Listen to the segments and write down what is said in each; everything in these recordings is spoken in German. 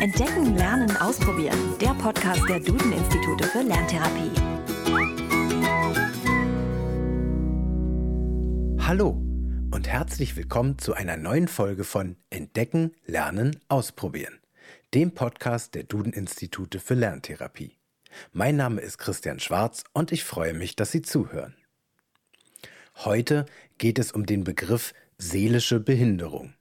Entdecken, Lernen, Ausprobieren. Der Podcast der Duden-Institute für Lerntherapie. Hallo und herzlich willkommen zu einer neuen Folge von Entdecken, Lernen, Ausprobieren. Dem Podcast der Duden-Institute für Lerntherapie. Mein Name ist Christian Schwarz und ich freue mich, dass Sie zuhören. Heute geht es um den Begriff seelische Behinderung.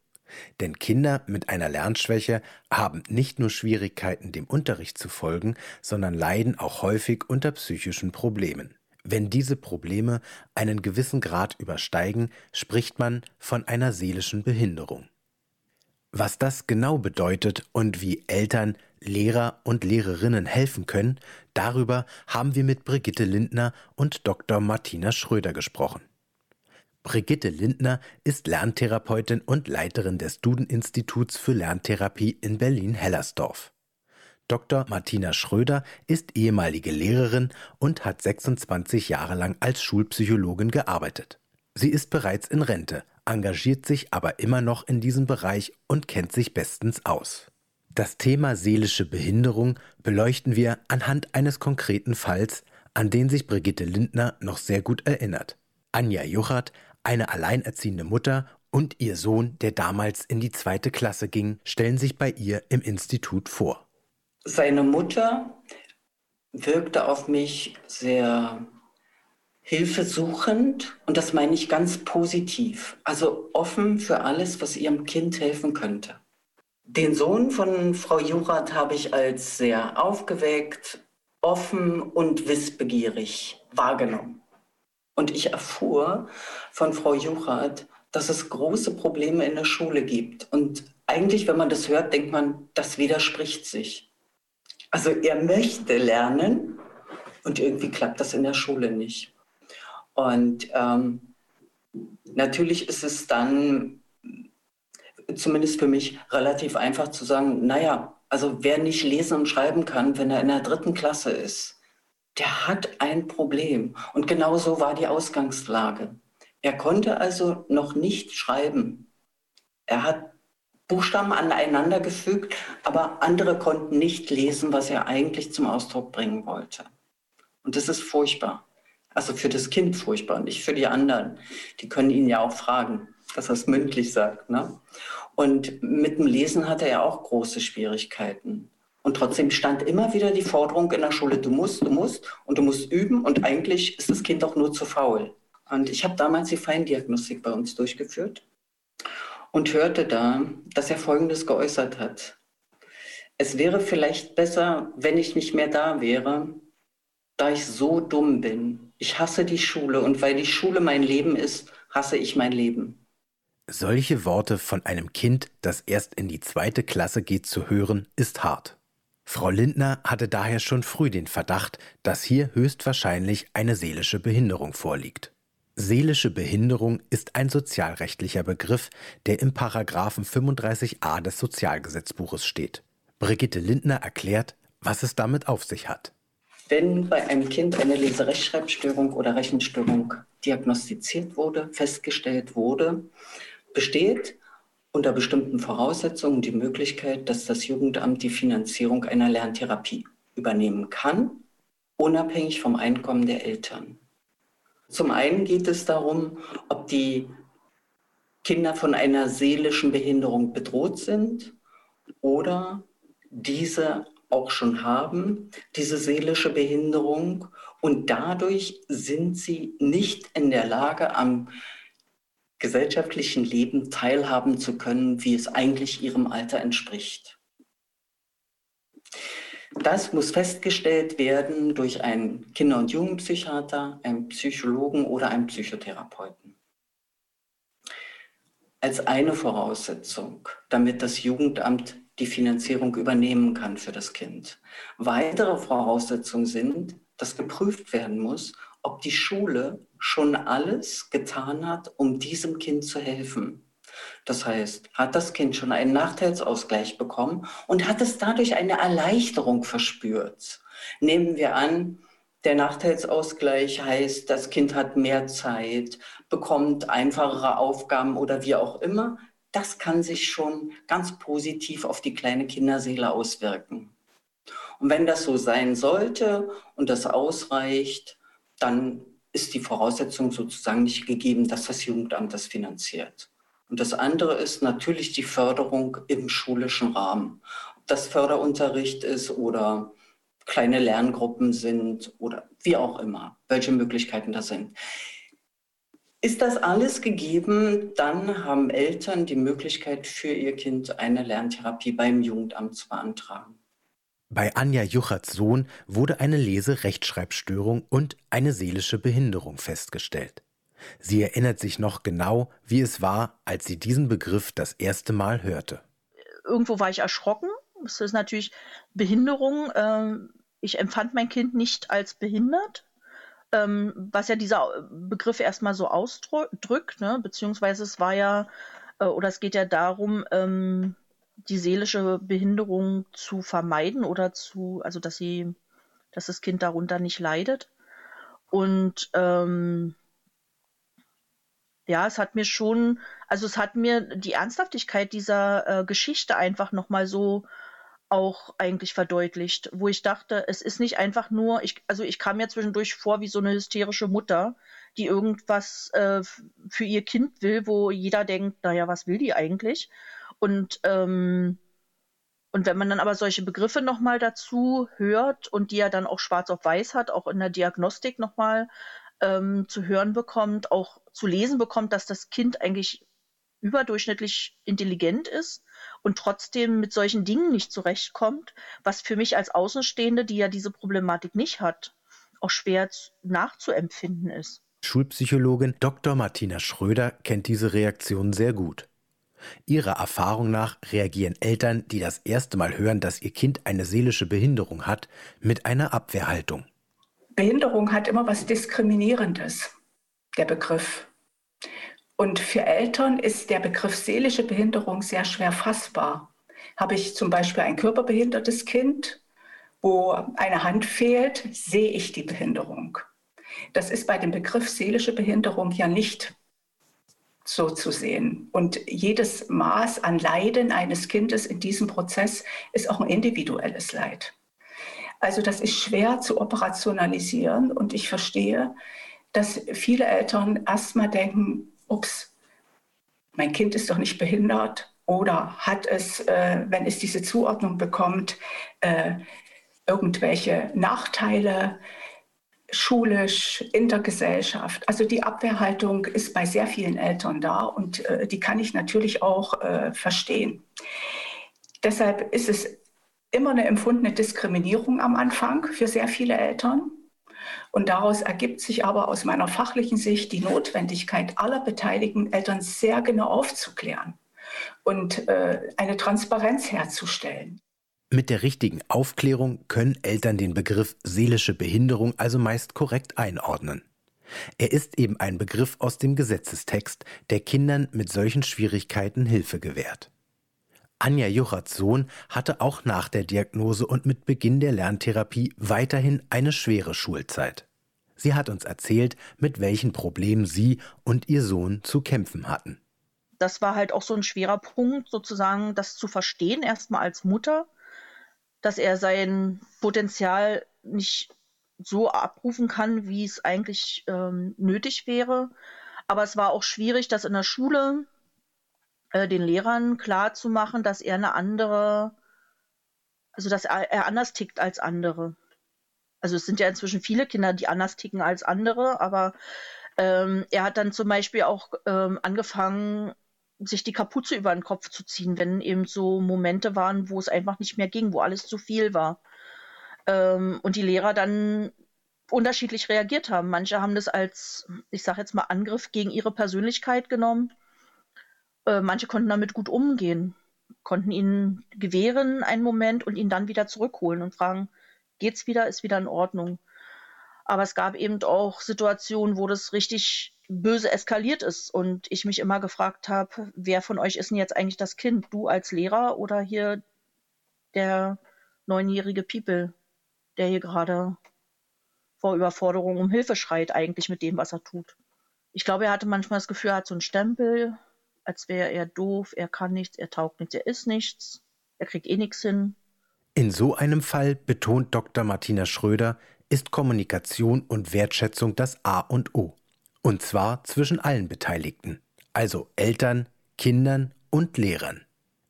Denn Kinder mit einer Lernschwäche haben nicht nur Schwierigkeiten, dem Unterricht zu folgen, sondern leiden auch häufig unter psychischen Problemen. Wenn diese Probleme einen gewissen Grad übersteigen, spricht man von einer seelischen Behinderung. Was das genau bedeutet und wie Eltern, Lehrer und Lehrerinnen helfen können, darüber haben wir mit Brigitte Lindner und Dr. Martina Schröder gesprochen. Brigitte Lindner ist Lerntherapeutin und Leiterin des Duden-Instituts für Lerntherapie in Berlin-Hellersdorf. Dr. Martina Schröder ist ehemalige Lehrerin und hat 26 Jahre lang als Schulpsychologin gearbeitet. Sie ist bereits in Rente, engagiert sich aber immer noch in diesem Bereich und kennt sich bestens aus. Das Thema seelische Behinderung beleuchten wir anhand eines konkreten Falls, an den sich Brigitte Lindner noch sehr gut erinnert. Anja Juchert eine alleinerziehende Mutter und ihr Sohn, der damals in die zweite Klasse ging, stellen sich bei ihr im Institut vor. Seine Mutter wirkte auf mich sehr hilfesuchend und das meine ich ganz positiv, also offen für alles, was ihrem Kind helfen könnte. Den Sohn von Frau Jurat habe ich als sehr aufgeweckt, offen und wissbegierig wahrgenommen. Und ich erfuhr von Frau Juchat, dass es große Probleme in der Schule gibt. Und eigentlich, wenn man das hört, denkt man, das widerspricht sich. Also er möchte lernen und irgendwie klappt das in der Schule nicht. Und ähm, natürlich ist es dann, zumindest für mich, relativ einfach zu sagen, naja, also wer nicht lesen und schreiben kann, wenn er in der dritten Klasse ist, der hat ein Problem. Und genau so war die Ausgangslage. Er konnte also noch nicht schreiben. Er hat Buchstaben aneinander gefügt, aber andere konnten nicht lesen, was er eigentlich zum Ausdruck bringen wollte. Und das ist furchtbar. Also für das Kind furchtbar, nicht für die anderen. Die können ihn ja auch fragen, dass er es mündlich sagt. Ne? Und mit dem Lesen hatte er auch große Schwierigkeiten. Und trotzdem stand immer wieder die Forderung in der Schule, du musst, du musst und du musst üben und eigentlich ist das Kind auch nur zu faul. Und ich habe damals die Feindiagnostik bei uns durchgeführt und hörte da, dass er Folgendes geäußert hat. Es wäre vielleicht besser, wenn ich nicht mehr da wäre, da ich so dumm bin. Ich hasse die Schule und weil die Schule mein Leben ist, hasse ich mein Leben. Solche Worte von einem Kind, das erst in die zweite Klasse geht, zu hören, ist hart. Frau Lindner hatte daher schon früh den Verdacht, dass hier höchstwahrscheinlich eine seelische Behinderung vorliegt. Seelische Behinderung ist ein sozialrechtlicher Begriff, der im Paragraphen 35a des Sozialgesetzbuches steht. Brigitte Lindner erklärt, was es damit auf sich hat. Wenn bei einem Kind eine Leserechtschreibstörung oder Rechenstörung diagnostiziert wurde, festgestellt wurde, besteht unter bestimmten Voraussetzungen die Möglichkeit, dass das Jugendamt die Finanzierung einer Lerntherapie übernehmen kann, unabhängig vom Einkommen der Eltern. Zum einen geht es darum, ob die Kinder von einer seelischen Behinderung bedroht sind oder diese auch schon haben, diese seelische Behinderung, und dadurch sind sie nicht in der Lage, am gesellschaftlichen Leben teilhaben zu können, wie es eigentlich ihrem Alter entspricht. Das muss festgestellt werden durch einen Kinder- und Jugendpsychiater, einen Psychologen oder einen Psychotherapeuten. Als eine Voraussetzung, damit das Jugendamt die Finanzierung übernehmen kann für das Kind. Weitere Voraussetzungen sind, dass geprüft werden muss, ob die Schule schon alles getan hat, um diesem Kind zu helfen. Das heißt, hat das Kind schon einen Nachteilsausgleich bekommen und hat es dadurch eine Erleichterung verspürt. Nehmen wir an, der Nachteilsausgleich heißt, das Kind hat mehr Zeit, bekommt einfachere Aufgaben oder wie auch immer. das kann sich schon ganz positiv auf die kleine Kinderseele auswirken. Und wenn das so sein sollte und das ausreicht, dann ist die Voraussetzung sozusagen nicht gegeben, dass das Jugendamt das finanziert. Und das andere ist natürlich die Förderung im schulischen Rahmen. Ob das Förderunterricht ist oder kleine Lerngruppen sind oder wie auch immer, welche Möglichkeiten da sind. Ist das alles gegeben, dann haben Eltern die Möglichkeit für ihr Kind eine Lerntherapie beim Jugendamt zu beantragen. Bei Anja Jucherts Sohn wurde eine Lese-Rechtschreibstörung und eine seelische Behinderung festgestellt. Sie erinnert sich noch genau, wie es war, als sie diesen Begriff das erste Mal hörte. Irgendwo war ich erschrocken. Es ist natürlich Behinderung. Ähm, ich empfand mein Kind nicht als behindert, ähm, was ja dieser Begriff erstmal so ausdrückt, ne? beziehungsweise es war ja, äh, oder es geht ja darum, ähm, die seelische Behinderung zu vermeiden oder zu, also dass sie, dass das Kind darunter nicht leidet. Und ähm, ja, es hat mir schon, also es hat mir die Ernsthaftigkeit dieser äh, Geschichte einfach nochmal so auch eigentlich verdeutlicht, wo ich dachte, es ist nicht einfach nur, ich, also ich kam mir zwischendurch vor wie so eine hysterische Mutter, die irgendwas äh, für ihr Kind will, wo jeder denkt, naja, was will die eigentlich? Und, ähm, und wenn man dann aber solche Begriffe nochmal dazu hört und die ja dann auch schwarz auf weiß hat, auch in der Diagnostik nochmal ähm, zu hören bekommt, auch zu lesen bekommt, dass das Kind eigentlich überdurchschnittlich intelligent ist und trotzdem mit solchen Dingen nicht zurechtkommt, was für mich als Außenstehende, die ja diese Problematik nicht hat, auch schwer nachzuempfinden ist. Schulpsychologin Dr. Martina Schröder kennt diese Reaktion sehr gut. Ihrer Erfahrung nach reagieren Eltern, die das erste Mal hören, dass ihr Kind eine seelische Behinderung hat, mit einer Abwehrhaltung. Behinderung hat immer was Diskriminierendes, der Begriff. Und für Eltern ist der Begriff seelische Behinderung sehr schwer fassbar. Habe ich zum Beispiel ein körperbehindertes Kind, wo eine Hand fehlt, sehe ich die Behinderung. Das ist bei dem Begriff seelische Behinderung ja nicht so zu sehen. Und jedes Maß an Leiden eines Kindes in diesem Prozess ist auch ein individuelles Leid. Also das ist schwer zu operationalisieren und ich verstehe, dass viele Eltern erstmal denken, ups, mein Kind ist doch nicht behindert oder hat es, äh, wenn es diese Zuordnung bekommt, äh, irgendwelche Nachteile, schulisch, in der Gesellschaft. Also die Abwehrhaltung ist bei sehr vielen Eltern da und äh, die kann ich natürlich auch äh, verstehen. Deshalb ist es immer eine empfundene Diskriminierung am Anfang für sehr viele Eltern. Und daraus ergibt sich aber aus meiner fachlichen Sicht die Notwendigkeit aller beteiligten Eltern sehr genau aufzuklären und äh, eine Transparenz herzustellen. Mit der richtigen Aufklärung können Eltern den Begriff seelische Behinderung also meist korrekt einordnen. Er ist eben ein Begriff aus dem Gesetzestext, der Kindern mit solchen Schwierigkeiten Hilfe gewährt. Anja Jucherts Sohn hatte auch nach der Diagnose und mit Beginn der Lerntherapie weiterhin eine schwere Schulzeit. Sie hat uns erzählt, mit welchen Problemen sie und ihr Sohn zu kämpfen hatten. Das war halt auch so ein schwerer Punkt, sozusagen das zu verstehen, erstmal als Mutter, dass er sein Potenzial nicht so abrufen kann, wie es eigentlich ähm, nötig wäre. Aber es war auch schwierig, das in der Schule äh, den Lehrern klar zu machen, dass er eine andere, also dass er, er anders tickt als andere. Also es sind ja inzwischen viele Kinder, die anders ticken als andere, aber ähm, er hat dann zum Beispiel auch ähm, angefangen, sich die Kapuze über den Kopf zu ziehen, wenn eben so Momente waren, wo es einfach nicht mehr ging, wo alles zu viel war. Ähm, und die Lehrer dann unterschiedlich reagiert haben. Manche haben das als, ich sage jetzt mal, Angriff gegen ihre Persönlichkeit genommen. Äh, manche konnten damit gut umgehen, konnten ihn gewähren einen Moment und ihn dann wieder zurückholen und fragen, geht's wieder, ist wieder in Ordnung. Aber es gab eben auch Situationen, wo das richtig böse eskaliert ist und ich mich immer gefragt habe, wer von euch ist denn jetzt eigentlich das Kind? Du als Lehrer oder hier der neunjährige People, der hier gerade vor Überforderung um Hilfe schreit, eigentlich mit dem, was er tut. Ich glaube, er hatte manchmal das Gefühl, er hat so einen Stempel als wäre er doof, er kann nichts, er taugt nichts, er ist nichts, er kriegt eh nichts hin. In so einem Fall, betont Dr. Martina Schröder, ist Kommunikation und Wertschätzung das A und O. Und zwar zwischen allen Beteiligten, also Eltern, Kindern und Lehrern.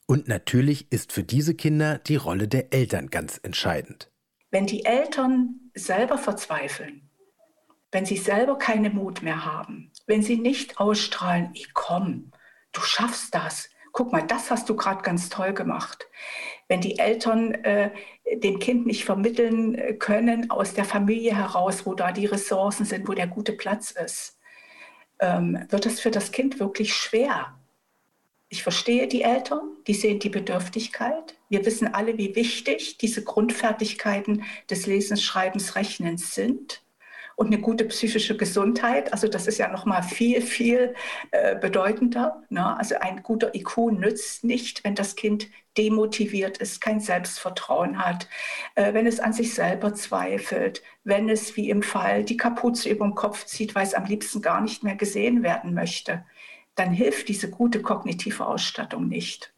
Und natürlich ist für diese Kinder die Rolle der Eltern ganz entscheidend. Wenn die Eltern selber verzweifeln, wenn sie selber keinen Mut mehr haben, wenn sie nicht ausstrahlen, ich komm, du schaffst das, guck mal, das hast du gerade ganz toll gemacht. Wenn die Eltern äh, dem Kind nicht vermitteln äh, können aus der Familie heraus, wo da die Ressourcen sind, wo der gute Platz ist, ähm, wird es für das Kind wirklich schwer. Ich verstehe die Eltern, die sehen die Bedürftigkeit. Wir wissen alle, wie wichtig diese Grundfertigkeiten des Lesens, Schreibens, Rechnens sind. Und eine gute psychische Gesundheit, also das ist ja noch mal viel, viel äh, bedeutender. Ne? Also ein guter IQ nützt nicht, wenn das Kind demotiviert ist, kein Selbstvertrauen hat, äh, wenn es an sich selber zweifelt, wenn es wie im Fall die Kapuze über den Kopf zieht, weil es am liebsten gar nicht mehr gesehen werden möchte dann hilft diese gute kognitive Ausstattung nicht.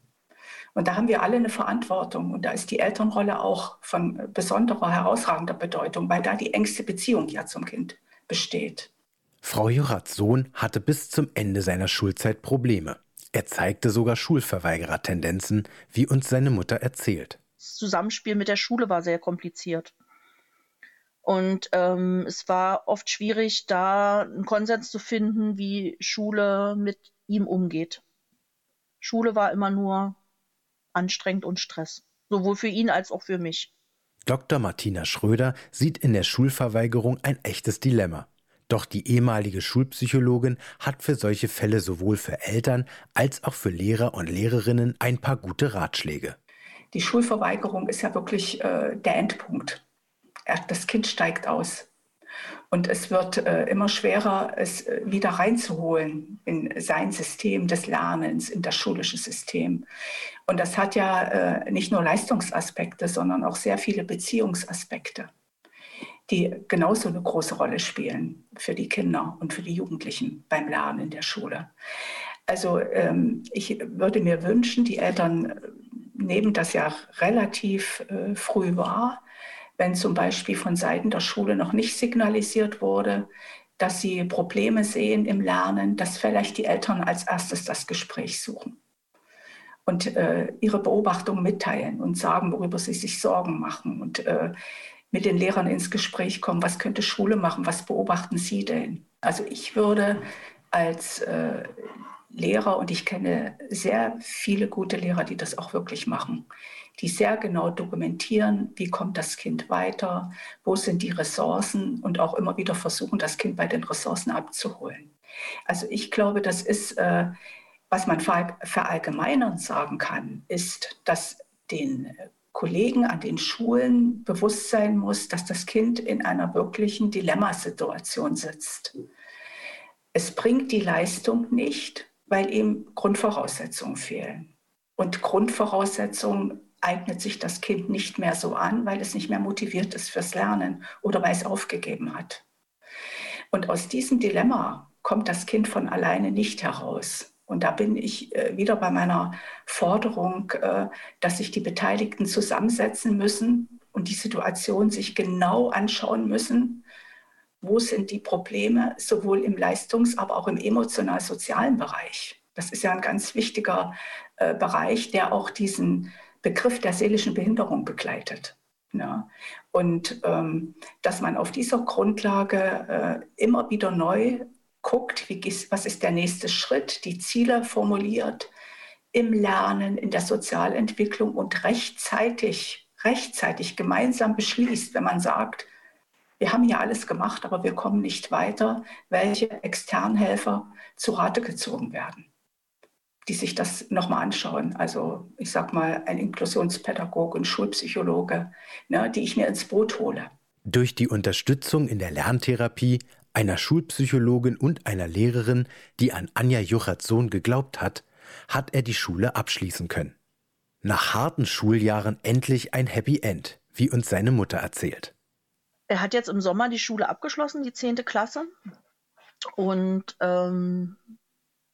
Und da haben wir alle eine Verantwortung. Und da ist die Elternrolle auch von besonderer, herausragender Bedeutung, weil da die engste Beziehung ja zum Kind besteht. Frau Jurats Sohn hatte bis zum Ende seiner Schulzeit Probleme. Er zeigte sogar Schulverweigerer-Tendenzen, wie uns seine Mutter erzählt. Das Zusammenspiel mit der Schule war sehr kompliziert. Und ähm, es war oft schwierig, da einen Konsens zu finden, wie Schule mit ihm umgeht. Schule war immer nur anstrengend und Stress, sowohl für ihn als auch für mich. Dr. Martina Schröder sieht in der Schulverweigerung ein echtes Dilemma. Doch die ehemalige Schulpsychologin hat für solche Fälle sowohl für Eltern als auch für Lehrer und Lehrerinnen ein paar gute Ratschläge. Die Schulverweigerung ist ja wirklich äh, der Endpunkt das Kind steigt aus. Und es wird äh, immer schwerer, es äh, wieder reinzuholen in sein System des Lernens, in das schulische System. Und das hat ja äh, nicht nur Leistungsaspekte, sondern auch sehr viele Beziehungsaspekte, die genauso eine große Rolle spielen für die Kinder und für die Jugendlichen beim Lernen in der Schule. Also ähm, ich würde mir wünschen, die Eltern äh, nehmen das ja relativ äh, früh wahr, wenn zum Beispiel von Seiten der Schule noch nicht signalisiert wurde, dass sie Probleme sehen im Lernen, dass vielleicht die Eltern als erstes das Gespräch suchen und äh, ihre Beobachtungen mitteilen und sagen, worüber sie sich Sorgen machen und äh, mit den Lehrern ins Gespräch kommen, was könnte Schule machen, was beobachten Sie denn? Also ich würde als äh, Lehrer, und ich kenne sehr viele gute Lehrer, die das auch wirklich machen, die sehr genau dokumentieren, wie kommt das Kind weiter, wo sind die Ressourcen und auch immer wieder versuchen, das Kind bei den Ressourcen abzuholen. Also ich glaube, das ist, äh, was man verallgemeinern sagen kann, ist, dass den Kollegen an den Schulen bewusst sein muss, dass das Kind in einer wirklichen Dilemmasituation sitzt. Es bringt die Leistung nicht, weil ihm Grundvoraussetzungen fehlen. Und Grundvoraussetzungen eignet sich das Kind nicht mehr so an, weil es nicht mehr motiviert ist fürs Lernen oder weil es aufgegeben hat. Und aus diesem Dilemma kommt das Kind von alleine nicht heraus. Und da bin ich äh, wieder bei meiner Forderung, äh, dass sich die Beteiligten zusammensetzen müssen und die Situation sich genau anschauen müssen. Wo sind die Probleme, sowohl im Leistungs-, aber auch im emotional-sozialen Bereich? Das ist ja ein ganz wichtiger äh, Bereich, der auch diesen Begriff der seelischen Behinderung begleitet. Ja. Und ähm, dass man auf dieser Grundlage äh, immer wieder neu guckt, wie, was ist der nächste Schritt, die Ziele formuliert im Lernen, in der Sozialentwicklung und rechtzeitig, rechtzeitig gemeinsam beschließt, wenn man sagt, wir haben ja alles gemacht, aber wir kommen nicht weiter, welche Externhelfer zu Rate gezogen werden die sich das nochmal anschauen. Also ich sag mal, ein Inklusionspädagoge, ein Schulpsychologe, ne, die ich mir ins Boot hole. Durch die Unterstützung in der Lerntherapie einer Schulpsychologin und einer Lehrerin, die an Anja Jucherts Sohn geglaubt hat, hat er die Schule abschließen können. Nach harten Schuljahren endlich ein Happy End, wie uns seine Mutter erzählt. Er hat jetzt im Sommer die Schule abgeschlossen, die 10. Klasse. Und ähm,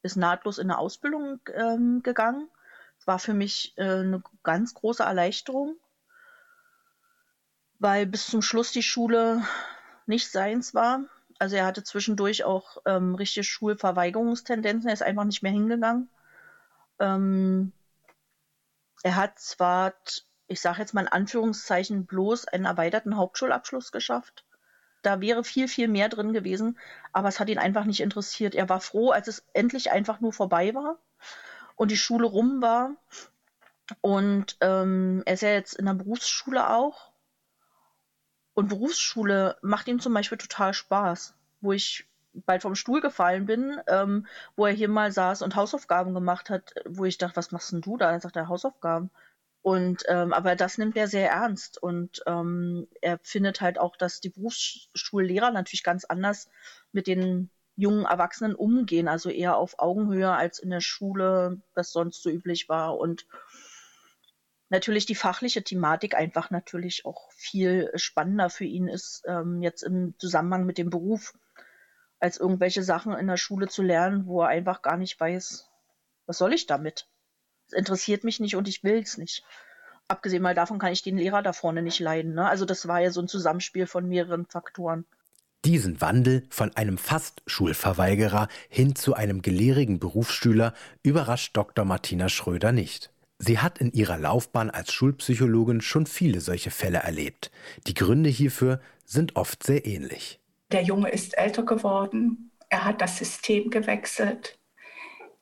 ist nahtlos in eine Ausbildung ähm, gegangen. Es war für mich äh, eine ganz große Erleichterung, weil bis zum Schluss die Schule nicht seins war. Also er hatte zwischendurch auch ähm, richtige Schulverweigerungstendenzen. Er ist einfach nicht mehr hingegangen. Ähm, er hat zwar, ich sage jetzt mal in Anführungszeichen, bloß einen erweiterten Hauptschulabschluss geschafft. Da wäre viel, viel mehr drin gewesen, aber es hat ihn einfach nicht interessiert. Er war froh, als es endlich einfach nur vorbei war und die Schule rum war. Und ähm, er ist ja jetzt in der Berufsschule auch und Berufsschule macht ihm zum Beispiel total Spaß, wo ich bald vom Stuhl gefallen bin, ähm, wo er hier mal saß und Hausaufgaben gemacht hat, wo ich dachte, was machst denn du da? Dann sagt er Hausaufgaben. Und ähm, aber das nimmt er sehr ernst und ähm, er findet halt auch, dass die Berufsschullehrer natürlich ganz anders mit den jungen Erwachsenen umgehen, also eher auf Augenhöhe als in der Schule, was sonst so üblich war und natürlich die fachliche Thematik einfach natürlich auch viel spannender für ihn ist, ähm, jetzt im Zusammenhang mit dem Beruf, als irgendwelche Sachen in der Schule zu lernen, wo er einfach gar nicht weiß, was soll ich damit? Es interessiert mich nicht und ich will es nicht. Abgesehen mal davon kann ich den Lehrer da vorne nicht leiden. Ne? Also das war ja so ein Zusammenspiel von mehreren Faktoren. Diesen Wandel von einem fast Schulverweigerer hin zu einem gelehrigen Berufsschüler überrascht Dr. Martina Schröder nicht. Sie hat in ihrer Laufbahn als Schulpsychologin schon viele solche Fälle erlebt. Die Gründe hierfür sind oft sehr ähnlich. Der Junge ist älter geworden, er hat das System gewechselt,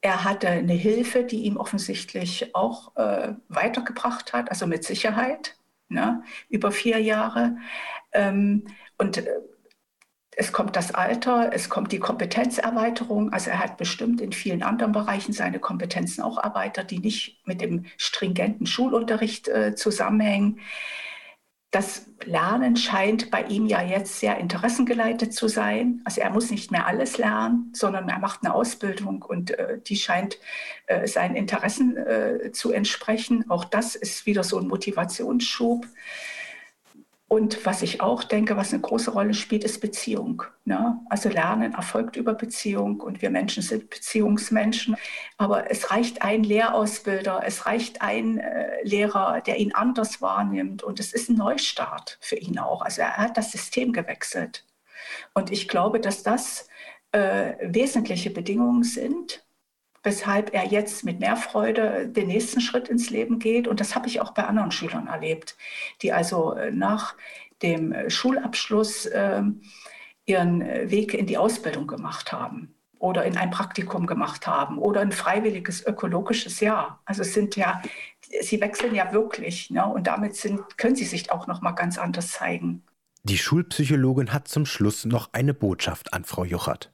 er hatte eine Hilfe, die ihm offensichtlich auch äh, weitergebracht hat, also mit Sicherheit, ne, über vier Jahre. Ähm, und äh, es kommt das Alter, es kommt die Kompetenzerweiterung. Also er hat bestimmt in vielen anderen Bereichen seine Kompetenzen auch erweitert, die nicht mit dem stringenten Schulunterricht äh, zusammenhängen. Das Lernen scheint bei ihm ja jetzt sehr interessengeleitet zu sein. Also er muss nicht mehr alles lernen, sondern er macht eine Ausbildung und äh, die scheint äh, seinen Interessen äh, zu entsprechen. Auch das ist wieder so ein Motivationsschub. Und was ich auch denke, was eine große Rolle spielt, ist Beziehung. Ne? Also Lernen erfolgt über Beziehung und wir Menschen sind Beziehungsmenschen. Aber es reicht ein Lehrausbilder, es reicht ein äh, Lehrer, der ihn anders wahrnimmt. Und es ist ein Neustart für ihn auch. Also er hat das System gewechselt. Und ich glaube, dass das äh, wesentliche Bedingungen sind, weshalb er jetzt mit mehr Freude den nächsten Schritt ins Leben geht. Und das habe ich auch bei anderen Schülern erlebt, die also äh, nach dem Schulabschluss ähm, ihren äh, Weg in die Ausbildung gemacht haben oder in ein Praktikum gemacht haben oder ein freiwilliges ökologisches Jahr. Also es sind ja, sie wechseln ja wirklich ne? und damit sind, können sie sich auch noch mal ganz anders zeigen. Die Schulpsychologin hat zum Schluss noch eine Botschaft an Frau Juchert.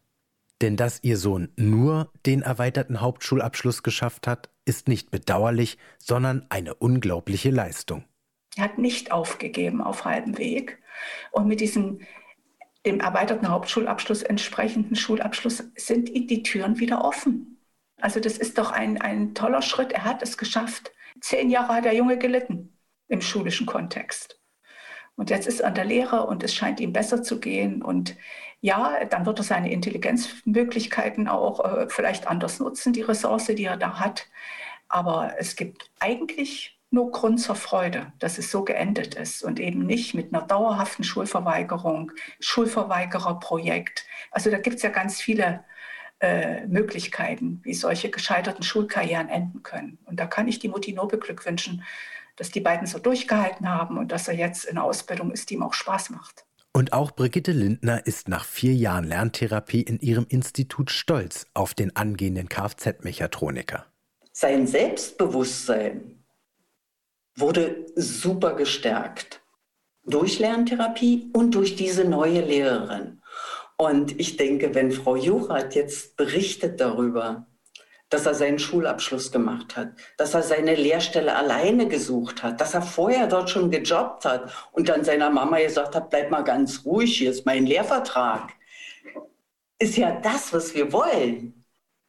Denn dass ihr Sohn nur den erweiterten Hauptschulabschluss geschafft hat, ist nicht bedauerlich, sondern eine unglaubliche Leistung. Er hat nicht aufgegeben auf halbem Weg. Und mit diesem dem erweiterten Hauptschulabschluss entsprechenden Schulabschluss sind die Türen wieder offen. Also das ist doch ein, ein toller Schritt. Er hat es geschafft. Zehn Jahre hat der Junge gelitten im schulischen Kontext. Und jetzt ist er an der Lehre und es scheint ihm besser zu gehen. Und ja, dann wird er seine Intelligenzmöglichkeiten auch äh, vielleicht anders nutzen, die Ressource, die er da hat. Aber es gibt eigentlich nur Grund zur Freude, dass es so geendet ist und eben nicht mit einer dauerhaften Schulverweigerung, Schulverweigererprojekt. Also da gibt es ja ganz viele äh, Möglichkeiten, wie solche gescheiterten Schulkarrieren enden können. Und da kann ich die Mutti nur beglückwünschen, dass die beiden so durchgehalten haben und dass er jetzt in der Ausbildung ist, die ihm auch Spaß macht. Und auch Brigitte Lindner ist nach vier Jahren Lerntherapie in ihrem Institut stolz auf den angehenden Kfz-Mechatroniker. Sein Selbstbewusstsein wurde super gestärkt durch Lerntherapie und durch diese neue Lehrerin. Und ich denke, wenn Frau Jurat jetzt berichtet darüber, dass er seinen Schulabschluss gemacht hat, dass er seine Lehrstelle alleine gesucht hat, dass er vorher dort schon gejobbt hat und dann seiner Mama gesagt hat, bleib mal ganz ruhig, hier ist mein Lehrvertrag. Ist ja das, was wir wollen.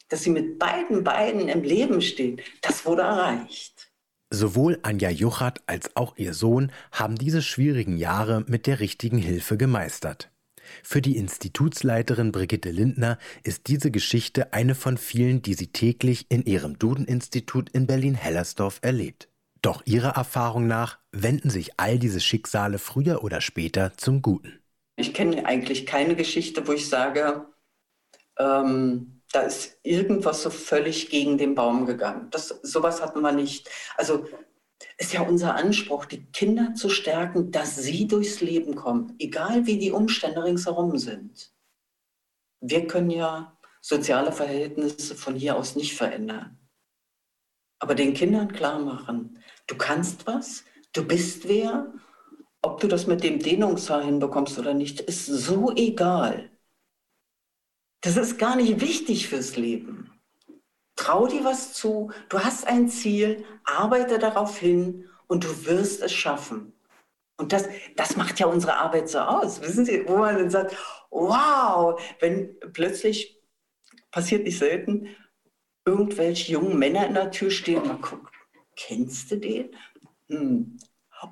Dass sie mit beiden Beinen im Leben steht, das wurde erreicht. Sowohl Anja Juchat als auch ihr Sohn haben diese schwierigen Jahre mit der richtigen Hilfe gemeistert. Für die Institutsleiterin Brigitte Lindner ist diese Geschichte eine von vielen, die sie täglich in ihrem Duden-Institut in Berlin-Hellersdorf erlebt. Doch ihrer Erfahrung nach wenden sich all diese Schicksale früher oder später zum Guten. Ich kenne eigentlich keine Geschichte, wo ich sage, ähm, da ist irgendwas so völlig gegen den Baum gegangen. Das, sowas hatten wir nicht. Also ist ja unser Anspruch, die Kinder zu stärken, dass sie durchs Leben kommen, egal wie die Umstände ringsherum sind. Wir können ja soziale Verhältnisse von hier aus nicht verändern. Aber den Kindern klar machen, du kannst was, du bist wer, ob du das mit dem Dehnungshaar hinbekommst oder nicht, ist so egal. Das ist gar nicht wichtig fürs Leben. Trau dir was zu, du hast ein Ziel, arbeite darauf hin und du wirst es schaffen. Und das, das macht ja unsere Arbeit so aus. Wissen Sie, wo man dann sagt, wow, wenn plötzlich, passiert nicht selten, irgendwelche jungen Männer in der Tür stehen, und man guckt, kennst du den? Hm.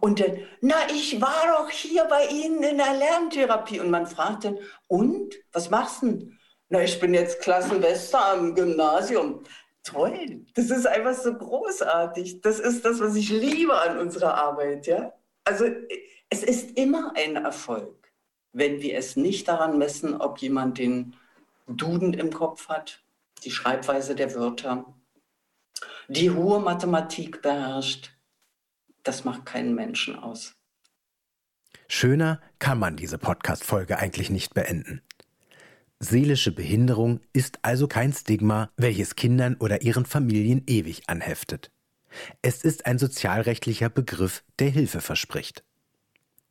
Und dann, na, ich war doch hier bei Ihnen in der Lerntherapie. Und man fragt dann, und, was machst du denn? Na, ich bin jetzt Klassenbester am Gymnasium. Toll, das ist einfach so großartig. Das ist das, was ich liebe an unserer Arbeit, ja. Also es ist immer ein Erfolg, wenn wir es nicht daran messen, ob jemand den Duden im Kopf hat, die Schreibweise der Wörter, die hohe Mathematik beherrscht. Das macht keinen Menschen aus. Schöner kann man diese Podcast-Folge eigentlich nicht beenden. Seelische Behinderung ist also kein Stigma, welches Kindern oder ihren Familien ewig anheftet. Es ist ein sozialrechtlicher Begriff, der Hilfe verspricht.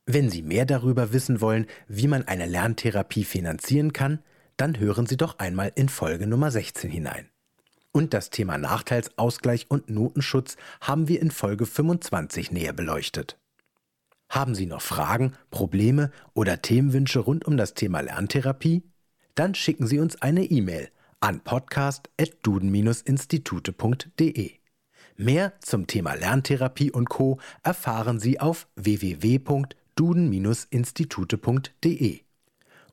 Wenn Sie mehr darüber wissen wollen, wie man eine Lerntherapie finanzieren kann, dann hören Sie doch einmal in Folge Nummer 16 hinein. Und das Thema Nachteilsausgleich und Notenschutz haben wir in Folge 25 näher beleuchtet. Haben Sie noch Fragen, Probleme oder Themenwünsche rund um das Thema Lerntherapie? Dann schicken Sie uns eine E-Mail an podcast.duden-institute.de. Mehr zum Thema Lerntherapie und Co. erfahren Sie auf www.duden-institute.de.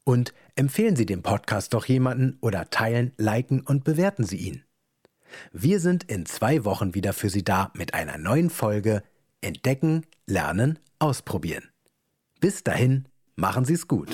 Und empfehlen Sie den Podcast doch jemanden oder teilen, liken und bewerten Sie ihn. Wir sind in zwei Wochen wieder für Sie da mit einer neuen Folge Entdecken, Lernen, Ausprobieren. Bis dahin, machen Sie es gut.